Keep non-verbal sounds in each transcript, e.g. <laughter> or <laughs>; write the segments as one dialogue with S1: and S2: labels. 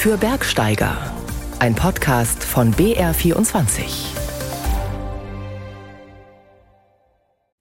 S1: für Bergsteiger. Ein Podcast von BR24.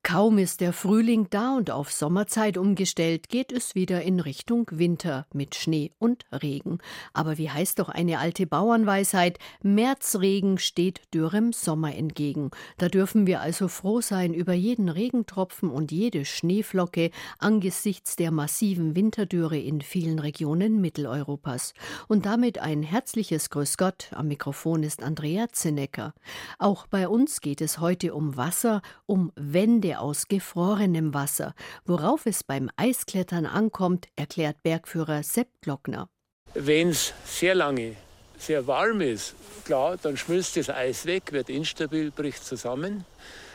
S2: Kaum ist der Frühling da und auf Sommerzeit umgestellt, geht es wieder in Richtung Winter mit Schnee und Regen. Aber wie heißt doch eine alte Bauernweisheit, Märzregen steht dürrem Sommer entgegen. Da dürfen wir also froh sein über jeden Regentropfen und jede Schneeflocke angesichts der massiven Winterdürre in vielen Regionen Mitteleuropas. Und damit ein herzliches Grüß Gott. Am Mikrofon ist Andrea Zinnecker. Auch bei uns geht es heute um Wasser, um Wände aus gefrorenem Wasser. Worauf es beim Eisklettern ankommt, erklärt Bergführer Sepp Glockner.
S3: Wenn es sehr lange sehr warm ist, klar, dann schmilzt das Eis weg, wird instabil, bricht zusammen.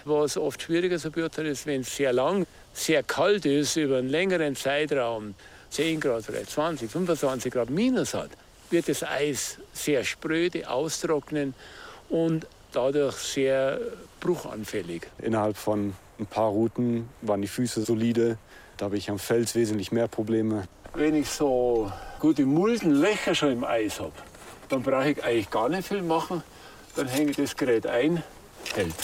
S3: Was oft schwieriger zu beurteilen ist, wenn es sehr lang, sehr kalt ist, über einen längeren Zeitraum, 10 Grad, vielleicht 20, 25 Grad minus hat, wird das Eis sehr spröde, austrocknen und dadurch sehr bruchanfällig.
S4: Innerhalb von ein paar Routen waren die Füße solide. Da habe ich am Fels wesentlich mehr Probleme.
S3: Wenn ich so gute Muldenlöcher schon im Eis habe, dann brauche ich eigentlich gar nicht viel machen. Dann hänge ich das Gerät ein, hält.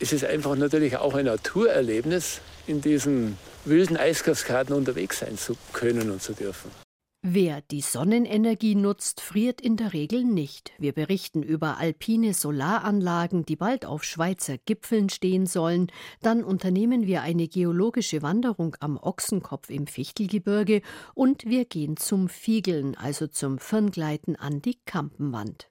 S3: Es ist einfach natürlich auch ein Naturerlebnis, in diesen wilden Eiskaskaden unterwegs sein zu können und zu dürfen.
S2: Wer die Sonnenenergie nutzt, friert in der Regel nicht. Wir berichten über alpine Solaranlagen, die bald auf Schweizer Gipfeln stehen sollen. Dann unternehmen wir eine geologische Wanderung am Ochsenkopf im Fichtelgebirge und wir gehen zum Fiegeln, also zum Firngleiten an die Kampenwand.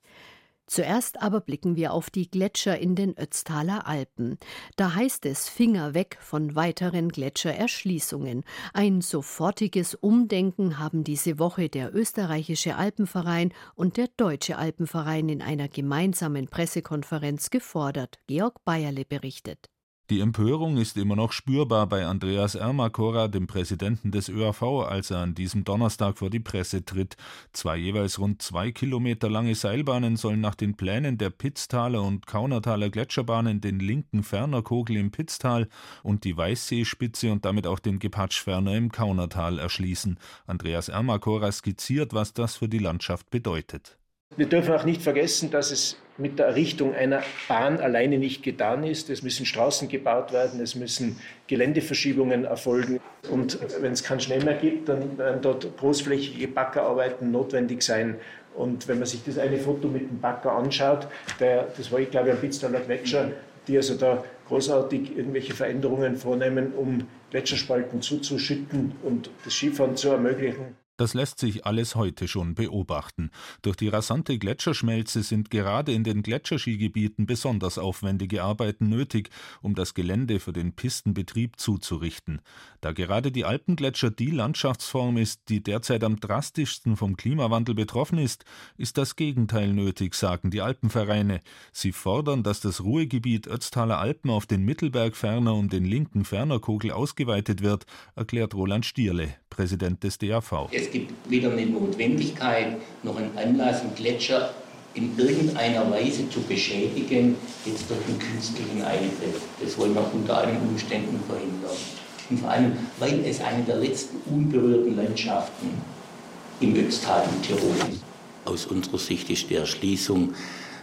S2: Zuerst aber blicken wir auf die Gletscher in den Ötztaler Alpen. Da heißt es Finger weg von weiteren Gletschererschließungen. Ein sofortiges Umdenken haben diese Woche der österreichische Alpenverein und der deutsche Alpenverein in einer gemeinsamen Pressekonferenz gefordert. Georg Bayerle berichtet.
S5: Die Empörung ist immer noch spürbar bei Andreas Ermakora, dem Präsidenten des ÖAV, als er an diesem Donnerstag vor die Presse tritt. Zwei jeweils rund zwei Kilometer lange Seilbahnen sollen nach den Plänen der Pitztaler und Kaunertaler Gletscherbahnen den linken Fernerkogel im Pitztal und die Weißseespitze und damit auch den Gepatschferner im Kaunertal erschließen. Andreas Ermakora skizziert, was das für die Landschaft bedeutet.
S6: Wir dürfen auch nicht vergessen, dass es mit der Errichtung einer Bahn alleine nicht getan ist. Es müssen Straßen gebaut werden, es müssen Geländeverschiebungen erfolgen. Und wenn es keinen Schnee mehr gibt, dann werden dort großflächige Baggerarbeiten notwendig sein. Und wenn man sich das eine Foto mit dem Bagger anschaut, der, das war, ich glaube, am Pitztaler Gletscher, die also da großartig irgendwelche Veränderungen vornehmen, um Gletscherspalten zuzuschütten und das Skifahren zu ermöglichen.
S5: Das lässt sich alles heute schon beobachten. Durch die rasante Gletscherschmelze sind gerade in den Gletscherskigebieten besonders aufwendige Arbeiten nötig, um das Gelände für den Pistenbetrieb zuzurichten. Da gerade die Alpengletscher die Landschaftsform ist, die derzeit am drastischsten vom Klimawandel betroffen ist, ist das Gegenteil nötig, sagen die Alpenvereine. Sie fordern, dass das Ruhegebiet Ötztaler Alpen auf den Mittelberg ferner und den linken Fernerkogel ausgeweitet wird, erklärt Roland Stierle, Präsident des DAV.
S7: Es gibt weder eine Notwendigkeit noch einen Anlass, einen Gletscher in irgendeiner Weise zu beschädigen, jetzt durch einen künstlichen Eintritt. Das wollen wir unter allen Umständen verhindern. Und vor allem, weil es eine der letzten unberührten Landschaften im Ötztal in Tirol ist. Aus unserer Sicht ist die Erschließung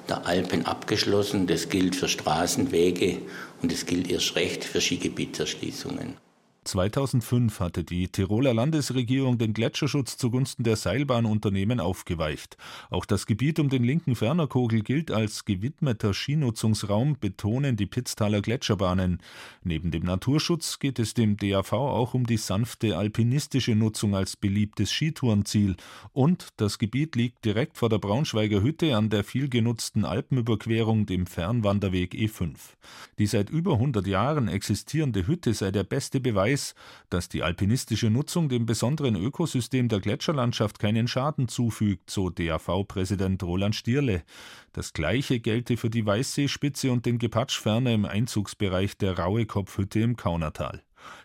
S7: der Alpen abgeschlossen. Das gilt für Straßenwege und es gilt erst recht für Skigebietserschließungen.
S5: 2005 hatte die Tiroler Landesregierung den Gletscherschutz zugunsten der Seilbahnunternehmen aufgeweicht. Auch das Gebiet um den linken Fernerkogel gilt als gewidmeter Skinutzungsraum, betonen die Pitztaler Gletscherbahnen. Neben dem Naturschutz geht es dem DAV auch um die sanfte alpinistische Nutzung als beliebtes Skitourenziel. Und das Gebiet liegt direkt vor der Braunschweiger Hütte an der viel genutzten Alpenüberquerung, dem Fernwanderweg E5. Die seit über 100 Jahren existierende Hütte sei der beste Beweis weiß, dass die alpinistische Nutzung dem besonderen Ökosystem der Gletscherlandschaft keinen Schaden zufügt, so DAV-Präsident Roland Stierle. Das Gleiche gelte für die Weißseespitze und den Gepatsch ferner im Einzugsbereich der Rauhe-Kopfhütte im Kaunertal.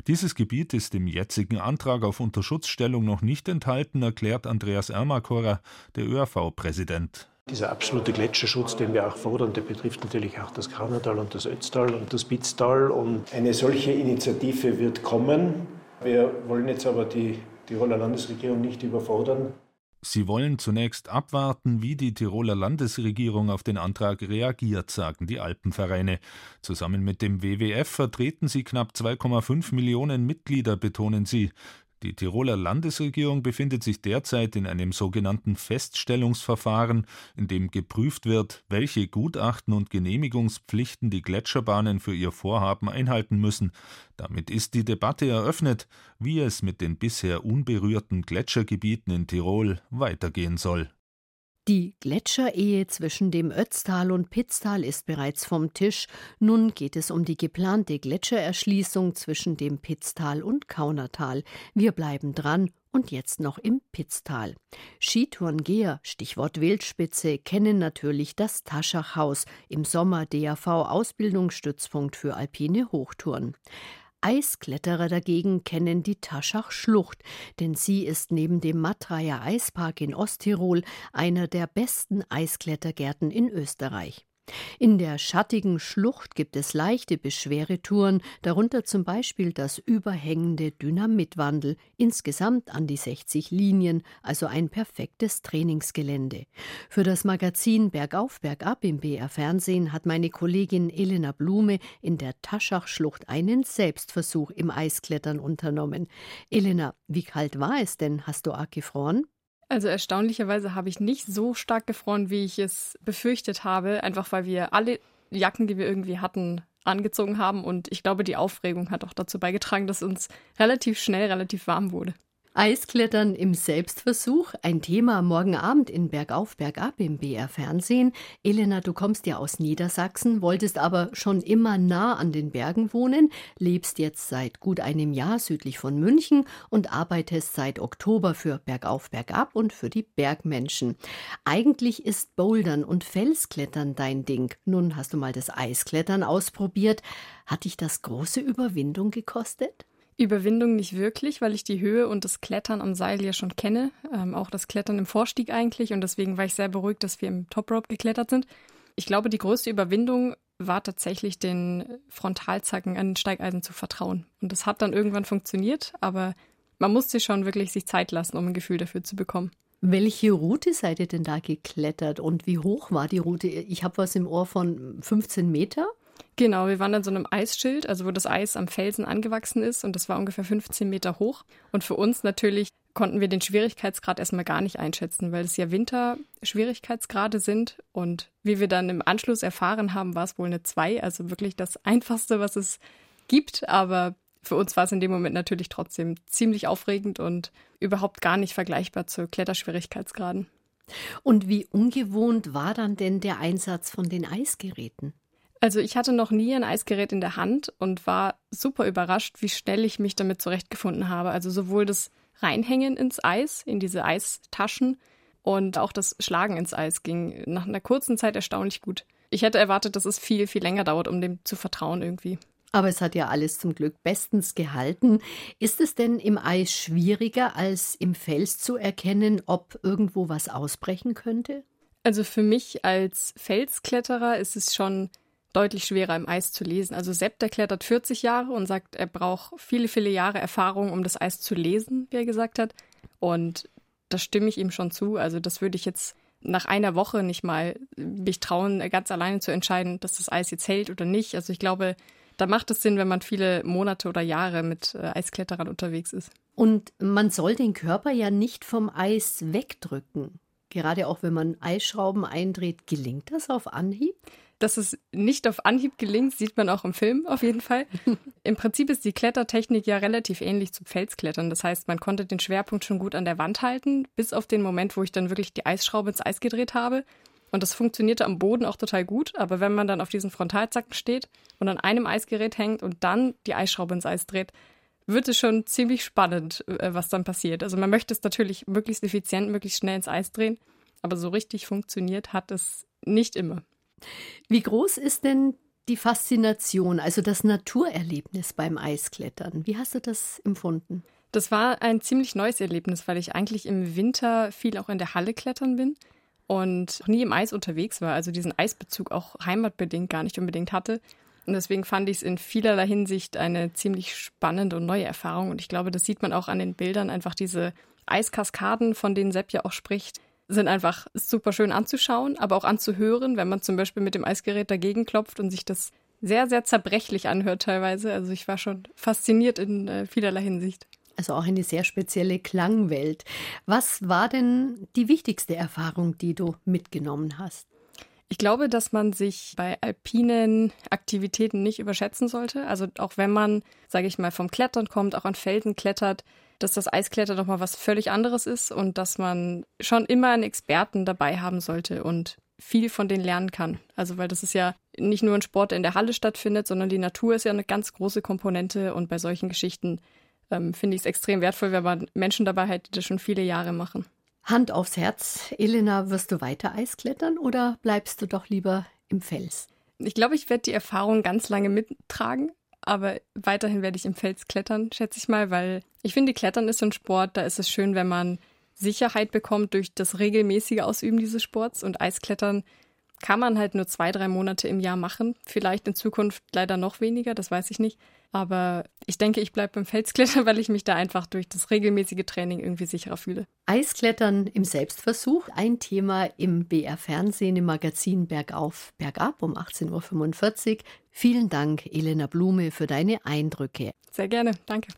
S5: Dieses Gebiet ist im jetzigen Antrag auf Unterschutzstellung noch nicht enthalten, erklärt Andreas Ermakora, der ÖRV-Präsident.
S6: Dieser absolute Gletscherschutz, den wir auch fordern, der betrifft natürlich auch das Kraunertal und das Ötztal und das Bitztal. Und eine solche Initiative wird kommen. Wir wollen jetzt aber die Tiroler Landesregierung nicht überfordern.
S5: Sie wollen zunächst abwarten, wie die Tiroler Landesregierung auf den Antrag reagiert, sagen die Alpenvereine. Zusammen mit dem WWF vertreten sie knapp 2,5 Millionen Mitglieder, betonen sie. Die Tiroler Landesregierung befindet sich derzeit in einem sogenannten Feststellungsverfahren, in dem geprüft wird, welche Gutachten und Genehmigungspflichten die Gletscherbahnen für ihr Vorhaben einhalten müssen. Damit ist die Debatte eröffnet, wie es mit den bisher unberührten Gletschergebieten in Tirol weitergehen soll.
S2: Die Gletscherehe zwischen dem Ötztal und Pitztal ist bereits vom Tisch. Nun geht es um die geplante Gletschererschließung zwischen dem Pitztal und Kaunertal. Wir bleiben dran und jetzt noch im Pitztal. Skitourengeher, Stichwort Wildspitze, kennen natürlich das Taschachhaus, im Sommer DAV Ausbildungsstützpunkt für alpine Hochtouren. Eiskletterer dagegen kennen die Taschach-Schlucht, denn sie ist neben dem Matrayer Eispark in Osttirol einer der besten Eisklettergärten in Österreich. In der schattigen Schlucht gibt es leichte bis schwere Touren, darunter zum Beispiel das überhängende Dynamitwandel, insgesamt an die 60 Linien, also ein perfektes Trainingsgelände. Für das Magazin Bergauf, Bergab im BR Fernsehen hat meine Kollegin Elena Blume in der Taschachschlucht einen Selbstversuch im Eisklettern unternommen. Elena, wie kalt war es denn? Hast du arg gefroren?
S8: Also erstaunlicherweise habe ich nicht so stark gefroren, wie ich es befürchtet habe, einfach weil wir alle Jacken, die wir irgendwie hatten, angezogen haben und ich glaube, die Aufregung hat auch dazu beigetragen, dass uns relativ schnell relativ warm wurde.
S2: Eisklettern im Selbstversuch, ein Thema morgen Abend in Bergauf, Bergab im BR Fernsehen. Elena, du kommst ja aus Niedersachsen, wolltest aber schon immer nah an den Bergen wohnen, lebst jetzt seit gut einem Jahr südlich von München und arbeitest seit Oktober für Bergauf, Bergab und für die Bergmenschen. Eigentlich ist Bouldern und Felsklettern dein Ding. Nun hast du mal das Eisklettern ausprobiert. Hat dich das große Überwindung gekostet?
S8: Überwindung nicht wirklich, weil ich die Höhe und das Klettern am Seil ja schon kenne. Ähm, auch das Klettern im Vorstieg eigentlich. Und deswegen war ich sehr beruhigt, dass wir im Top Rope geklettert sind. Ich glaube, die größte Überwindung war tatsächlich den Frontalzacken an den Steigeisen zu vertrauen. Und das hat dann irgendwann funktioniert, aber man musste schon wirklich sich Zeit lassen, um ein Gefühl dafür zu bekommen.
S2: Welche Route seid ihr denn da geklettert und wie hoch war die Route? Ich habe was im Ohr von 15 Meter.
S8: Genau, wir waren an so einem Eisschild, also wo das Eis am Felsen angewachsen ist und das war ungefähr 15 Meter hoch. Und für uns natürlich konnten wir den Schwierigkeitsgrad erstmal gar nicht einschätzen, weil es ja Winter-Schwierigkeitsgrade sind. Und wie wir dann im Anschluss erfahren haben, war es wohl eine 2, also wirklich das Einfachste, was es gibt. Aber für uns war es in dem Moment natürlich trotzdem ziemlich aufregend und überhaupt gar nicht vergleichbar zu Kletterschwierigkeitsgraden.
S2: Und wie ungewohnt war dann denn der Einsatz von den Eisgeräten?
S8: Also ich hatte noch nie ein Eisgerät in der Hand und war super überrascht, wie schnell ich mich damit zurechtgefunden habe. Also sowohl das Reinhängen ins Eis, in diese Eistaschen und auch das Schlagen ins Eis ging nach einer kurzen Zeit erstaunlich gut. Ich hätte erwartet, dass es viel, viel länger dauert, um dem zu vertrauen irgendwie.
S2: Aber es hat ja alles zum Glück bestens gehalten. Ist es denn im Eis schwieriger als im Fels zu erkennen, ob irgendwo was ausbrechen könnte?
S8: Also für mich als Felskletterer ist es schon deutlich schwerer im Eis zu lesen. Also Sepp, der klettert 40 Jahre und sagt, er braucht viele, viele Jahre Erfahrung, um das Eis zu lesen, wie er gesagt hat. Und da stimme ich ihm schon zu. Also das würde ich jetzt nach einer Woche nicht mal mich trauen, ganz alleine zu entscheiden, dass das Eis jetzt hält oder nicht. Also ich glaube, da macht es Sinn, wenn man viele Monate oder Jahre mit äh, Eiskletterern unterwegs ist.
S2: Und man soll den Körper ja nicht vom Eis wegdrücken. Gerade auch wenn man Eisschrauben eindreht, gelingt das auf Anhieb?
S8: Dass es nicht auf Anhieb gelingt, sieht man auch im Film auf jeden Fall. <laughs> Im Prinzip ist die Klettertechnik ja relativ ähnlich zum Felsklettern. Das heißt, man konnte den Schwerpunkt schon gut an der Wand halten, bis auf den Moment, wo ich dann wirklich die Eisschraube ins Eis gedreht habe. Und das funktionierte am Boden auch total gut. Aber wenn man dann auf diesen Frontalzacken steht und an einem Eisgerät hängt und dann die Eisschraube ins Eis dreht, wird es schon ziemlich spannend, äh, was dann passiert. Also man möchte es natürlich möglichst effizient, möglichst schnell ins Eis drehen. Aber so richtig funktioniert hat es nicht immer.
S2: Wie groß ist denn die Faszination, also das Naturerlebnis beim Eisklettern? Wie hast du das empfunden?
S8: Das war ein ziemlich neues Erlebnis, weil ich eigentlich im Winter viel auch in der Halle klettern bin und nie im Eis unterwegs war, also diesen Eisbezug auch heimatbedingt gar nicht unbedingt hatte. Und deswegen fand ich es in vielerlei Hinsicht eine ziemlich spannende und neue Erfahrung. Und ich glaube, das sieht man auch an den Bildern. Einfach diese Eiskaskaden, von denen Sepp ja auch spricht, sind einfach super schön anzuschauen, aber auch anzuhören, wenn man zum Beispiel mit dem Eisgerät dagegen klopft und sich das sehr, sehr zerbrechlich anhört teilweise. Also ich war schon fasziniert in äh, vielerlei Hinsicht.
S2: Also auch eine sehr spezielle Klangwelt. Was war denn die wichtigste Erfahrung, die du mitgenommen hast?
S8: Ich glaube, dass man sich bei alpinen Aktivitäten nicht überschätzen sollte. Also auch wenn man, sage ich mal, vom Klettern kommt, auch an Felsen klettert, dass das Eisklettern doch mal was völlig anderes ist und dass man schon immer einen Experten dabei haben sollte und viel von denen lernen kann. Also weil das ist ja nicht nur ein Sport, der in der Halle stattfindet, sondern die Natur ist ja eine ganz große Komponente und bei solchen Geschichten ähm, finde ich es extrem wertvoll, wenn man Menschen dabei hat, die das schon viele Jahre machen.
S2: Hand aufs Herz, Elena, wirst du weiter Eisklettern oder bleibst du doch lieber im Fels?
S8: Ich glaube, ich werde die Erfahrung ganz lange mittragen, aber weiterhin werde ich im Fels klettern, schätze ich mal, weil ich finde, Klettern ist so ein Sport, da ist es schön, wenn man Sicherheit bekommt durch das regelmäßige Ausüben dieses Sports und Eisklettern kann man halt nur zwei, drei Monate im Jahr machen. Vielleicht in Zukunft leider noch weniger, das weiß ich nicht. Aber ich denke, ich bleibe beim Felsklettern, <laughs> weil ich mich da einfach durch das regelmäßige Training irgendwie sicherer fühle.
S2: Eisklettern im Selbstversuch, ein Thema im BR Fernsehen im Magazin Bergauf, Bergab um 18.45 Uhr. Vielen Dank, Elena Blume, für deine Eindrücke.
S8: Sehr gerne, danke.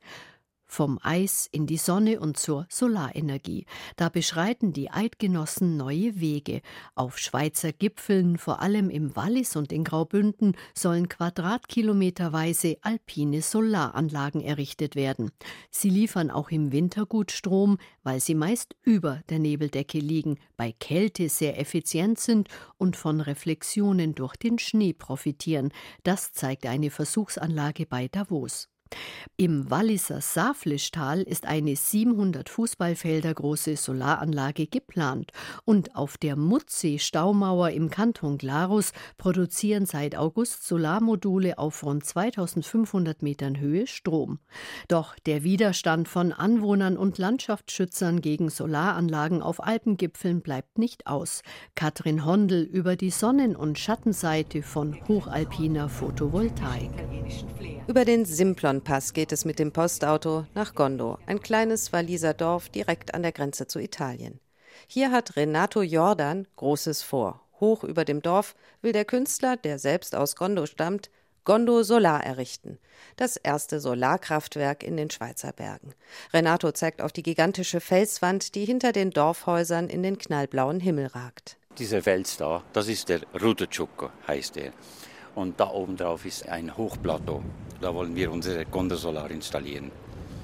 S2: Vom Eis in die Sonne und zur Solarenergie. Da beschreiten die Eidgenossen neue Wege. Auf Schweizer Gipfeln, vor allem im Wallis und in Graubünden, sollen quadratkilometerweise alpine Solaranlagen errichtet werden. Sie liefern auch im Winter gut Strom, weil sie meist über der Nebeldecke liegen, bei Kälte sehr effizient sind und von Reflexionen durch den Schnee profitieren. Das zeigt eine Versuchsanlage bei Davos. Im Walliser Saflischtal ist eine 700 Fußballfelder große Solaranlage geplant und auf der Mutzsee-Staumauer im Kanton Glarus produzieren seit August Solarmodule auf rund 2500 Metern Höhe Strom. Doch der Widerstand von Anwohnern und Landschaftsschützern gegen Solaranlagen auf Alpengipfeln bleibt nicht aus. Katrin Hondel über die Sonnen- und Schattenseite von hochalpiner Photovoltaik.
S9: Über den Simplon-Pass geht es mit dem Postauto nach Gondo, ein kleines Waliser Dorf direkt an der Grenze zu Italien. Hier hat Renato Jordan Großes vor. Hoch über dem Dorf will der Künstler, der selbst aus Gondo stammt, Gondo Solar errichten. Das erste Solarkraftwerk in den Schweizer Bergen. Renato zeigt auf die gigantische Felswand, die hinter den Dorfhäusern in den knallblauen Himmel ragt.
S10: Dieser Fels da, das ist der Rudochucco, heißt er. Und da oben drauf ist ein Hochplateau. Da wollen wir unsere Gondosolar installieren.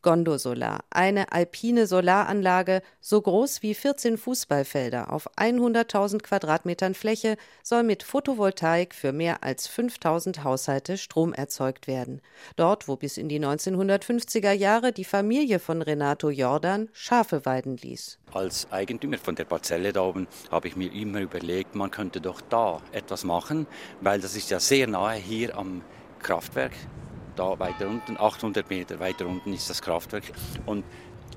S9: Gondosolar, eine alpine Solaranlage, so groß wie 14 Fußballfelder auf 100.000 Quadratmetern Fläche, soll mit Photovoltaik für mehr als 5000 Haushalte Strom erzeugt werden. Dort, wo bis in die 1950er Jahre die Familie von Renato Jordan Schafe weiden ließ.
S10: Als Eigentümer von der Parzelle da oben habe ich mir immer überlegt, man könnte doch da etwas machen, weil das ist ja sehr nahe hier am Kraftwerk da weiter unten, 800 Meter weiter unten ist das Kraftwerk. Und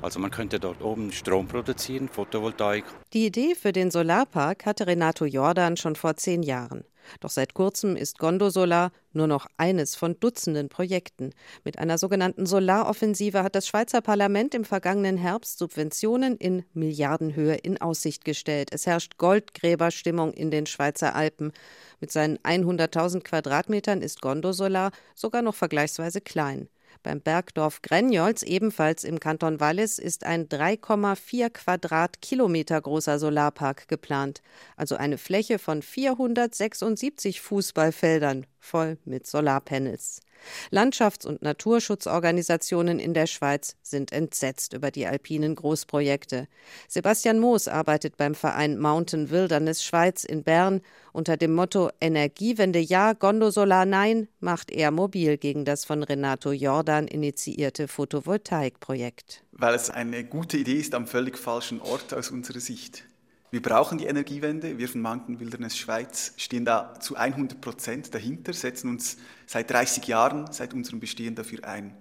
S10: also man könnte dort oben Strom produzieren, Photovoltaik.
S9: Die Idee für den Solarpark hatte Renato Jordan schon vor zehn Jahren. Doch seit kurzem ist Gondo Solar nur noch eines von Dutzenden Projekten. Mit einer sogenannten Solaroffensive hat das Schweizer Parlament im vergangenen Herbst Subventionen in Milliardenhöhe in Aussicht gestellt. Es herrscht Goldgräberstimmung in den Schweizer Alpen. Mit seinen 100.000 Quadratmetern ist Gondo Solar sogar noch vergleichsweise klein. Beim Bergdorf Grenjolz, ebenfalls im Kanton Wallis, ist ein 3,4 Quadratkilometer großer Solarpark geplant, also eine Fläche von 476 Fußballfeldern voll mit Solarpanels. Landschafts- und Naturschutzorganisationen in der Schweiz sind entsetzt über die alpinen Großprojekte. Sebastian Moos arbeitet beim Verein Mountain Wilderness Schweiz in Bern. Unter dem Motto Energiewende ja, Gondosolar nein, macht er mobil gegen das von Renato Jordan initiierte Photovoltaikprojekt.
S11: Weil es eine gute Idee ist am völlig falschen Ort aus unserer Sicht. Wir brauchen die Energiewende. Wir von Mountain Wilderness Schweiz stehen da zu 100 Prozent dahinter, setzen uns seit 30 Jahren, seit unserem Bestehen dafür ein.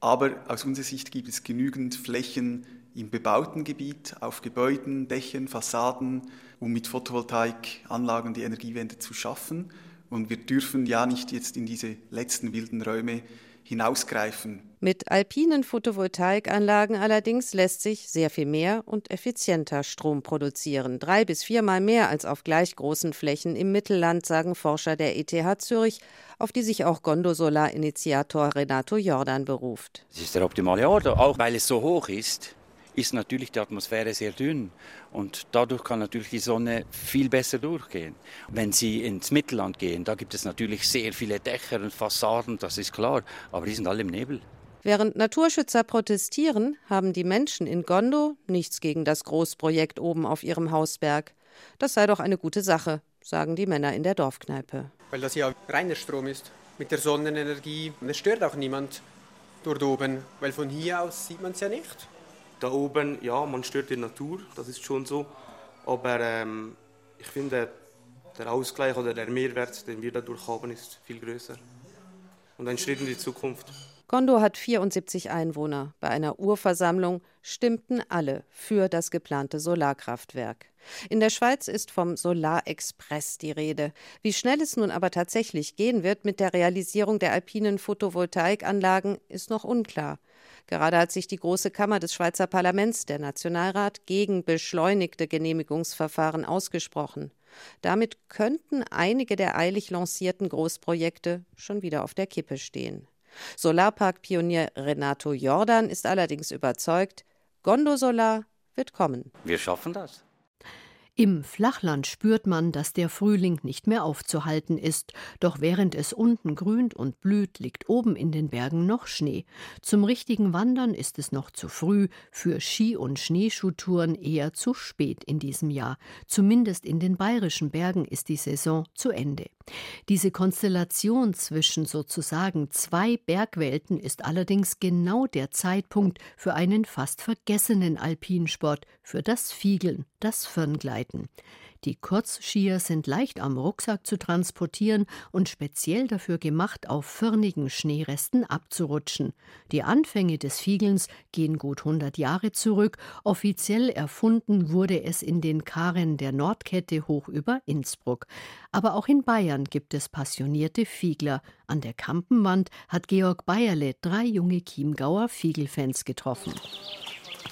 S11: Aber aus unserer Sicht gibt es genügend Flächen im bebauten Gebiet, auf Gebäuden, Dächern, Fassaden, um mit Photovoltaikanlagen die Energiewende zu schaffen. und wir dürfen ja nicht jetzt in diese letzten wilden Räume hinausgreifen.
S9: Mit alpinen Photovoltaikanlagen allerdings lässt sich sehr viel mehr und effizienter Strom produzieren. Drei bis viermal mehr als auf gleich großen Flächen im Mittelland, sagen Forscher der ETH Zürich, auf die sich auch Gondo-Solar-Initiator Renato Jordan beruft.
S10: Es ist der optimale Ort, auch weil es so hoch ist ist natürlich die Atmosphäre sehr dünn und dadurch kann natürlich die Sonne viel besser durchgehen. Wenn Sie ins Mittelland gehen, da gibt es natürlich sehr viele Dächer und Fassaden, das ist klar, aber die sind alle im Nebel.
S9: Während Naturschützer protestieren, haben die Menschen in Gondo nichts gegen das Großprojekt oben auf ihrem Hausberg. Das sei doch eine gute Sache, sagen die Männer in der Dorfkneipe.
S12: Weil das ja reiner Strom ist, mit der Sonnenenergie. Und es stört auch niemand dort oben, weil von hier aus sieht man es ja nicht.
S13: Da oben, ja, man stört die Natur, das ist schon so. Aber ähm, ich finde, der Ausgleich oder der Mehrwert, den wir dadurch haben, ist viel größer. Und ein Schritt in die Zukunft.
S9: Gondo hat 74 Einwohner. Bei einer Urversammlung stimmten alle für das geplante Solarkraftwerk. In der Schweiz ist vom Solarexpress die Rede. Wie schnell es nun aber tatsächlich gehen wird mit der Realisierung der alpinen Photovoltaikanlagen, ist noch unklar. Gerade hat sich die Große Kammer des Schweizer Parlaments, der Nationalrat, gegen beschleunigte Genehmigungsverfahren ausgesprochen. Damit könnten einige der eilig lancierten Großprojekte schon wieder auf der Kippe stehen. Solarpark-Pionier Renato Jordan ist allerdings überzeugt, Gondo Solar wird kommen.
S10: Wir schaffen das.
S2: Im Flachland spürt man, dass der Frühling nicht mehr aufzuhalten ist, doch während es unten grünt und blüht, liegt oben in den Bergen noch Schnee. Zum richtigen Wandern ist es noch zu früh, für Ski- und Schneeschuhtouren eher zu spät in diesem Jahr. Zumindest in den bayerischen Bergen ist die Saison zu Ende. Diese Konstellation zwischen sozusagen zwei Bergwelten ist allerdings genau der Zeitpunkt für einen fast vergessenen Alpinsport, für das Fiegeln, das Firngleiten. Die Kurzskier sind leicht am Rucksack zu transportieren und speziell dafür gemacht, auf firnigen Schneeresten abzurutschen. Die Anfänge des Fiegelns gehen gut 100 Jahre zurück. Offiziell erfunden wurde es in den Karen der Nordkette hoch über Innsbruck. Aber auch in Bayern gibt es passionierte Fiegler. An der Kampenwand hat Georg Bayerle drei junge Chiemgauer Fiegelfans getroffen.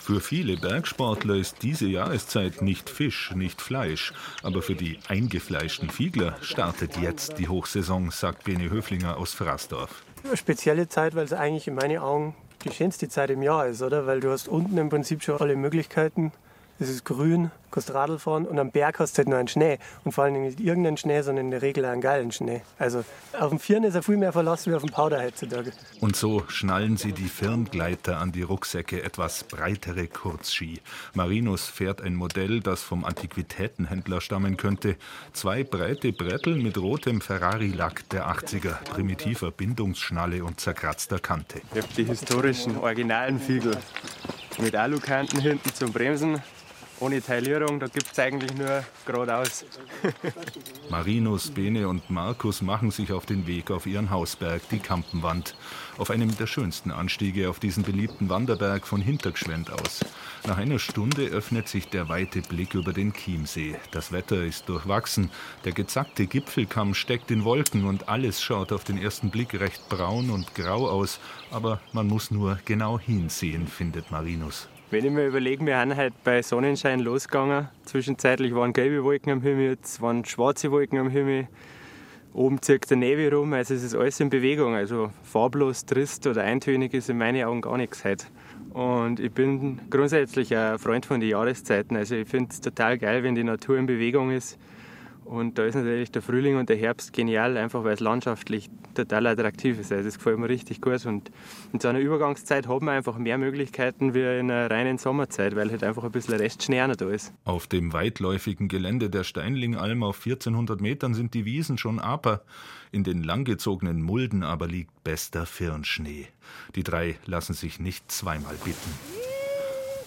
S5: Für viele Bergsportler ist diese Jahreszeit nicht Fisch, nicht Fleisch. Aber für die eingefleischten Fiegler startet jetzt die Hochsaison, sagt Bene Höflinger aus Fraßdorf.
S14: Eine spezielle Zeit, weil es eigentlich in meinen Augen die schönste Zeit im Jahr ist, oder? Weil du hast unten im Prinzip schon alle Möglichkeiten. Es ist grün, kannst Radl fahren und am Berg hast du halt nur einen Schnee. Und vor allem nicht irgendeinen Schnee, sondern in der Regel einen geilen Schnee. Also auf dem Firn ist er viel mehr verlassen wie auf dem Powder heutzutage.
S5: Und so schnallen sie die Firngleiter an die Rucksäcke, etwas breitere Kurzski. Marinus fährt ein Modell, das vom Antiquitätenhändler stammen könnte. Zwei breite Bretteln mit rotem Ferrari-Lack der 80er, primitiver Bindungsschnalle und zerkratzter Kante.
S15: Ich habe die historischen, originalen Fiegel mit Alukanten hinten zum Bremsen ohne Teilierung, da gibt es eigentlich nur geradeaus. <laughs>
S5: Marinus, Bene und Markus machen sich auf den Weg auf ihren Hausberg, die Kampenwand, auf einem der schönsten Anstiege auf diesen beliebten Wanderberg von Hintergschwend aus. Nach einer Stunde öffnet sich der weite Blick über den Chiemsee. Das Wetter ist durchwachsen, der gezackte Gipfelkamm steckt in Wolken und alles schaut auf den ersten Blick recht braun und grau aus, aber man muss nur genau hinsehen, findet Marinus.
S15: Wenn ich mir überlege, wir sind halt bei Sonnenschein losgegangen. Zwischenzeitlich waren gelbe Wolken am Himmel, jetzt waren schwarze Wolken am Himmel. Oben zirkt der Nebel rum, also es ist alles in Bewegung. Also farblos, trist oder eintönig ist in meinen Augen gar nichts heute. Und ich bin grundsätzlich ein Freund von den Jahreszeiten. Also ich finde es total geil, wenn die Natur in Bewegung ist. Und da ist natürlich der Frühling und der Herbst genial, einfach weil es landschaftlich total attraktiv ist. Also das gefällt mir richtig gut. Und in so einer Übergangszeit hat man einfach mehr Möglichkeiten wie in einer reinen Sommerzeit, weil halt einfach ein bisschen Restschnee da ist.
S5: Auf dem weitläufigen Gelände der Steinlingalm auf 1400 Metern sind die Wiesen schon aper. In den langgezogenen Mulden aber liegt bester Firnschnee. Die drei lassen sich nicht zweimal bitten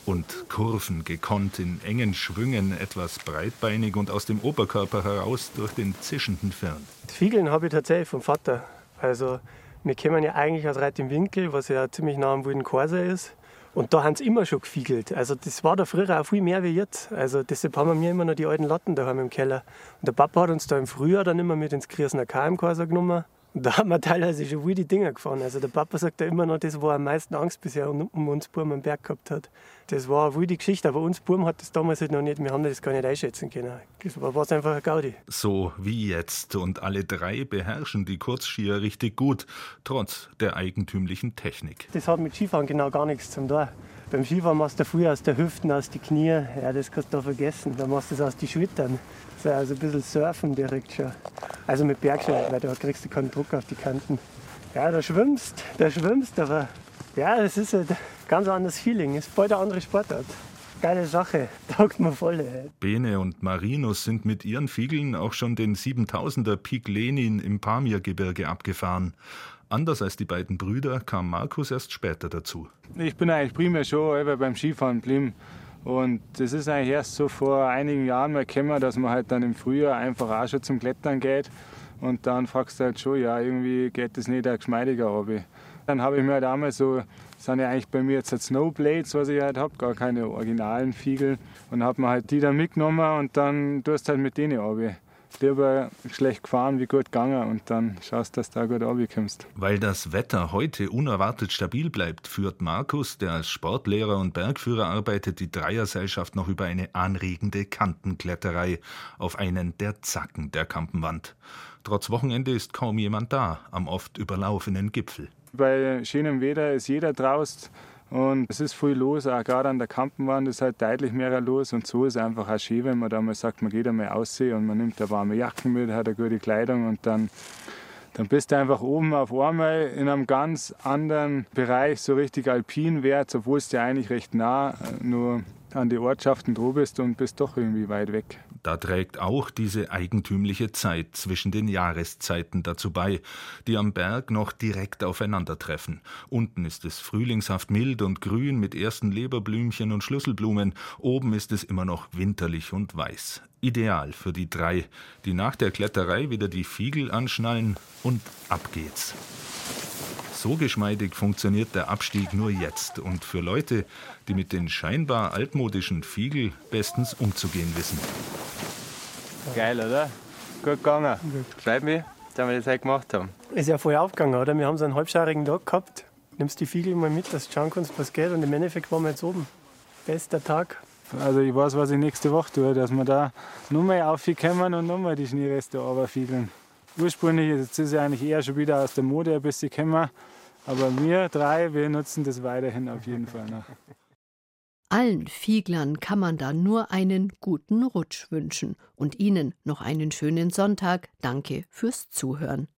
S5: und Kurven gekonnt in engen Schwüngen, etwas breitbeinig und aus dem Oberkörper heraus durch den zischenden Firn.
S14: Fiegeln habe ich tatsächlich vom Vater. Also wir kommen ja eigentlich aus Reit im Winkel, was ja ziemlich nah am Wilden Korser ist. Und da haben sie immer schon gefiegelt. Also das war da früher auch viel mehr wie jetzt. Also deshalb haben wir immer noch die alten Latten daheim im Keller. Und der Papa hat uns da im Frühjahr dann immer mit ins Kriesener KMK genommen und <laughs> da haben wir teilweise schon wilde Dinge gefahren. Also der Papa sagt ja immer noch, das war am meisten Angst bisher um uns Buben am Berg gehabt hat. Das war eine wilde Geschichte, aber uns Buben hat das damals halt noch nicht, wir haben das gar nicht einschätzen können. Das war es einfach ein Gaudi.
S5: So wie jetzt und alle drei beherrschen die Kurzskier richtig gut, trotz der eigentümlichen Technik.
S14: Das hat mit Skifahren genau gar nichts zum tun. Beim Skifahren machst du früh aus der Hüften, aus den Knie, ja, das kannst du da vergessen. Dann machst du es aus den Schultern. Also ein bisschen surfen direkt schon. Also mit Bergschein, weil da kriegst du keinen Druck auf die Kanten. Ja, da schwimmst, da schwimmst, aber ja, das ist ein ganz anderes Feeling. Es ist voll der andere Sportart. Geile Sache, <laughs> taugt mir voll. Ey.
S5: Bene und Marinus sind mit ihren Fiegeln auch schon den 7000er Pik Lenin im Pamirgebirge abgefahren. Anders als die beiden Brüder kam Markus erst später dazu.
S15: Ich bin eigentlich primär schon beim Skifahren geblieben. Und das ist eigentlich erst so vor einigen Jahren mal gekommen, dass man halt dann im Frühjahr einfach auch schon zum Klettern geht. Und dann fragst du halt schon, ja, irgendwie geht das nicht ein geschmeidiger Hobby. Dann habe ich mir halt einmal so, sind ja eigentlich bei mir jetzt halt Snowblades, was ich halt habe, gar keine originalen Fiegel. Und habe mir halt die dann mitgenommen und dann tust du halt mit denen runter lieber schlecht gefahren wie gut gegangen und dann schaust, dass du da gut runterkommst.
S5: Weil das Wetter heute unerwartet stabil bleibt, führt Markus, der als Sportlehrer und Bergführer arbeitet, die Dreierseilschaft noch über eine anregende Kantenkletterei auf einen der Zacken der Kampenwand. Trotz Wochenende ist kaum jemand da am oft überlaufenen Gipfel.
S15: Bei schönem Wetter ist jeder draußen und es ist viel los, auch gerade an der Kampenwand ist halt deutlich mehr los. Und so ist es einfach auch schön, wenn man da mal sagt, man geht einmal aussehen und man nimmt eine warme Jacken mit, hat eine gute Kleidung und dann, dann bist du einfach oben auf einmal in einem ganz anderen Bereich, so richtig alpin wert, obwohl es dir eigentlich recht nah nur an die Ortschaften dran bist und bist doch irgendwie weit weg.
S5: Da trägt auch diese eigentümliche Zeit zwischen den Jahreszeiten dazu bei, die am Berg noch direkt aufeinandertreffen. Unten ist es frühlingshaft mild und grün mit ersten Leberblümchen und Schlüsselblumen, oben ist es immer noch winterlich und weiß. Ideal für die drei, die nach der Kletterei wieder die Fiegel anschnallen und ab geht's. So geschmeidig funktioniert der Abstieg nur jetzt und für Leute, die mit den scheinbar altmodischen Fiegel bestens umzugehen wissen.
S15: Geil, oder? Gut gegangen. Freut mich, dass wir das heute gemacht haben.
S14: Ist ja voll aufgegangen, oder? Wir haben so einen halbscharigen Tag gehabt. Nimmst die Fiegel mal mit, dass du schauen kannst, was geht. Und im Endeffekt waren wir jetzt oben. Bester Tag.
S15: Also ich weiß, was ich nächste Woche tue, dass wir da nochmal aufkommen und nochmal die Schneereste runterfiegeln ursprünglich jetzt ist es eigentlich eher schon wieder aus der Mode ein bisschen gekommen. Aber wir drei, wir nutzen das weiterhin auf jeden Fall noch.
S2: Allen Fieglern kann man da nur einen guten Rutsch wünschen und Ihnen noch einen schönen Sonntag. Danke fürs Zuhören.